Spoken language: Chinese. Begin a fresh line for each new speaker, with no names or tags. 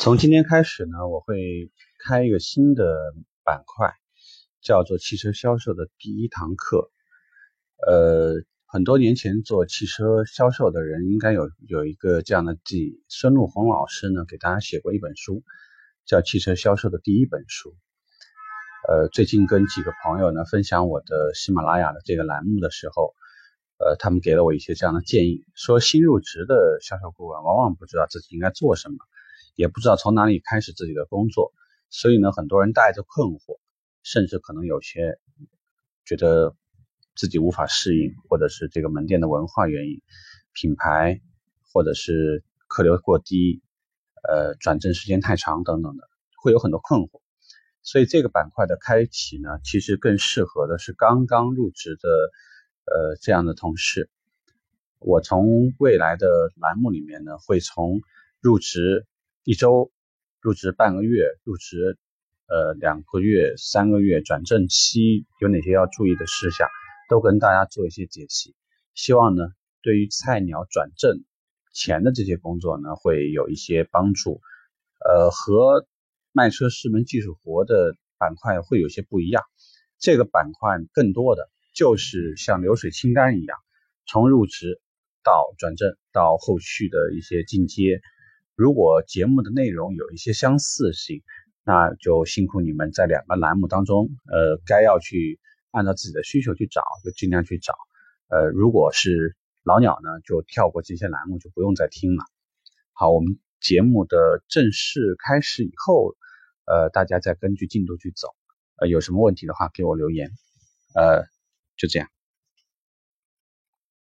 从今天开始呢，我会开一个新的板块，叫做汽车销售的第一堂课。呃，很多年前做汽车销售的人应该有有一个这样的记忆，孙路红老师呢给大家写过一本书，叫《汽车销售的第一本书》。呃，最近跟几个朋友呢分享我的喜马拉雅的这个栏目的时候，呃，他们给了我一些这样的建议，说新入职的销售顾问往往不知道自己应该做什么。也不知道从哪里开始自己的工作，所以呢，很多人带着困惑，甚至可能有些觉得自己无法适应，或者是这个门店的文化原因、品牌，或者是客流过低，呃，转正时间太长等等的，会有很多困惑。所以这个板块的开启呢，其实更适合的是刚刚入职的呃这样的同事。我从未来的栏目里面呢，会从入职。一周入职半个月，入职呃两个月、三个月转正期有哪些要注意的事项，都跟大家做一些解析。希望呢，对于菜鸟转正前的这些工作呢，会有一些帮助。呃，和卖车师门技术活的板块会有些不一样。这个板块更多的就是像流水清单一样，从入职到转正到后续的一些进阶。如果节目的内容有一些相似性，那就辛苦你们在两个栏目当中，呃，该要去按照自己的需求去找，就尽量去找。呃，如果是老鸟呢，就跳过这些栏目，就不用再听了。好，我们节目的正式开始以后，呃，大家再根据进度去走。呃，有什么问题的话，给我留言。呃，就这样。